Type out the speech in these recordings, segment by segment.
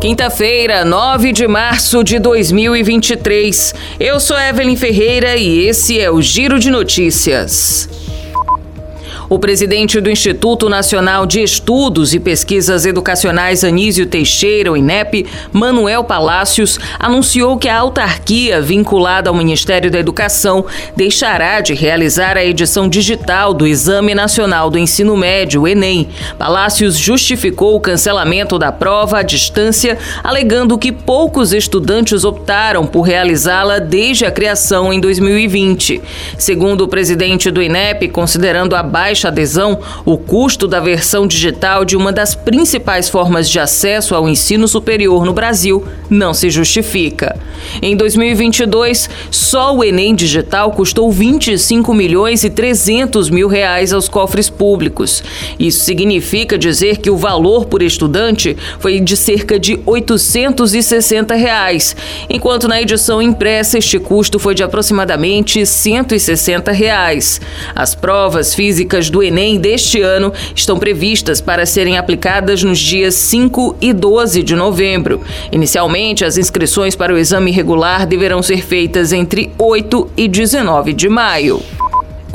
Quinta-feira, 9 de março de 2023. Eu sou Evelyn Ferreira e esse é o Giro de Notícias. O presidente do Instituto Nacional de Estudos e Pesquisas Educacionais Anísio Teixeira, o INEP, Manuel Palácios, anunciou que a autarquia vinculada ao Ministério da Educação deixará de realizar a edição digital do Exame Nacional do Ensino Médio, Enem. Palácios justificou o cancelamento da prova à distância, alegando que poucos estudantes optaram por realizá-la desde a criação em 2020. Segundo o presidente do INEP, considerando a baixa baixa adesão, o custo da versão digital de uma das principais formas de acesso ao ensino superior no Brasil não se justifica. Em 2022, só o Enem digital custou 25 milhões e 300 mil reais aos cofres públicos. Isso significa dizer que o valor por estudante foi de cerca de 860 reais, enquanto na edição impressa este custo foi de aproximadamente 160 reais. As provas físicas do Enem deste ano estão previstas para serem aplicadas nos dias 5 e 12 de novembro. Inicialmente, as inscrições para o exame regular deverão ser feitas entre 8 e 19 de maio.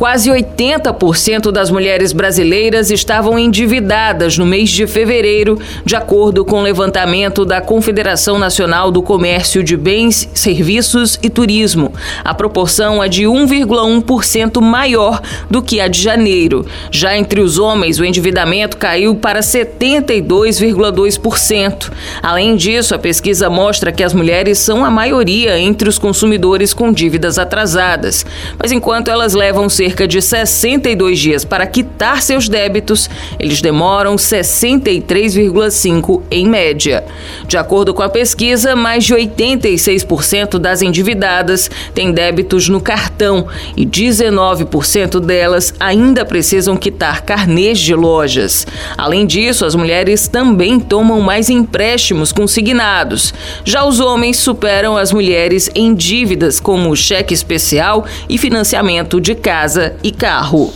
Quase 80% das mulheres brasileiras estavam endividadas no mês de fevereiro, de acordo com o levantamento da Confederação Nacional do Comércio de Bens, Serviços e Turismo. A proporção é de 1,1% maior do que a de janeiro. Já entre os homens, o endividamento caiu para 72,2%. Além disso, a pesquisa mostra que as mulheres são a maioria entre os consumidores com dívidas atrasadas. Mas enquanto elas levam cerca de 62 dias para quitar seus débitos, eles demoram 63,5 em média. De acordo com a pesquisa, mais de 86% das endividadas têm débitos no cartão e 19% delas ainda precisam quitar carnês de lojas. Além disso, as mulheres também tomam mais empréstimos consignados. Já os homens superam as mulheres em dívidas como cheque especial e financiamento de casa casa e carro.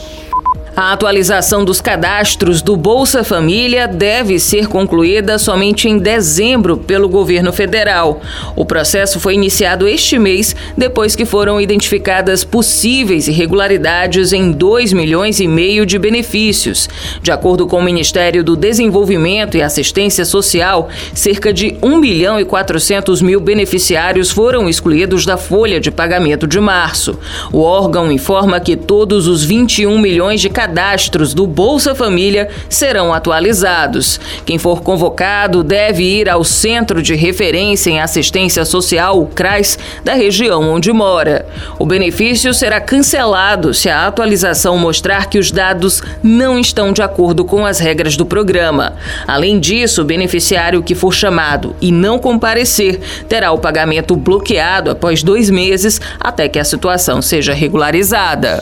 A atualização dos cadastros do Bolsa Família deve ser concluída somente em dezembro pelo governo federal. O processo foi iniciado este mês, depois que foram identificadas possíveis irregularidades em 2 milhões e meio de benefícios. De acordo com o Ministério do Desenvolvimento e Assistência Social, cerca de 1 milhão e 400 mil beneficiários foram excluídos da folha de pagamento de março. O órgão informa que todos os 21 milhões de cadastros cadastros do Bolsa Família serão atualizados. Quem for convocado deve ir ao Centro de Referência em Assistência Social, o CRAS, da região onde mora. O benefício será cancelado se a atualização mostrar que os dados não estão de acordo com as regras do programa. Além disso, o beneficiário que for chamado e não comparecer terá o pagamento bloqueado após dois meses até que a situação seja regularizada.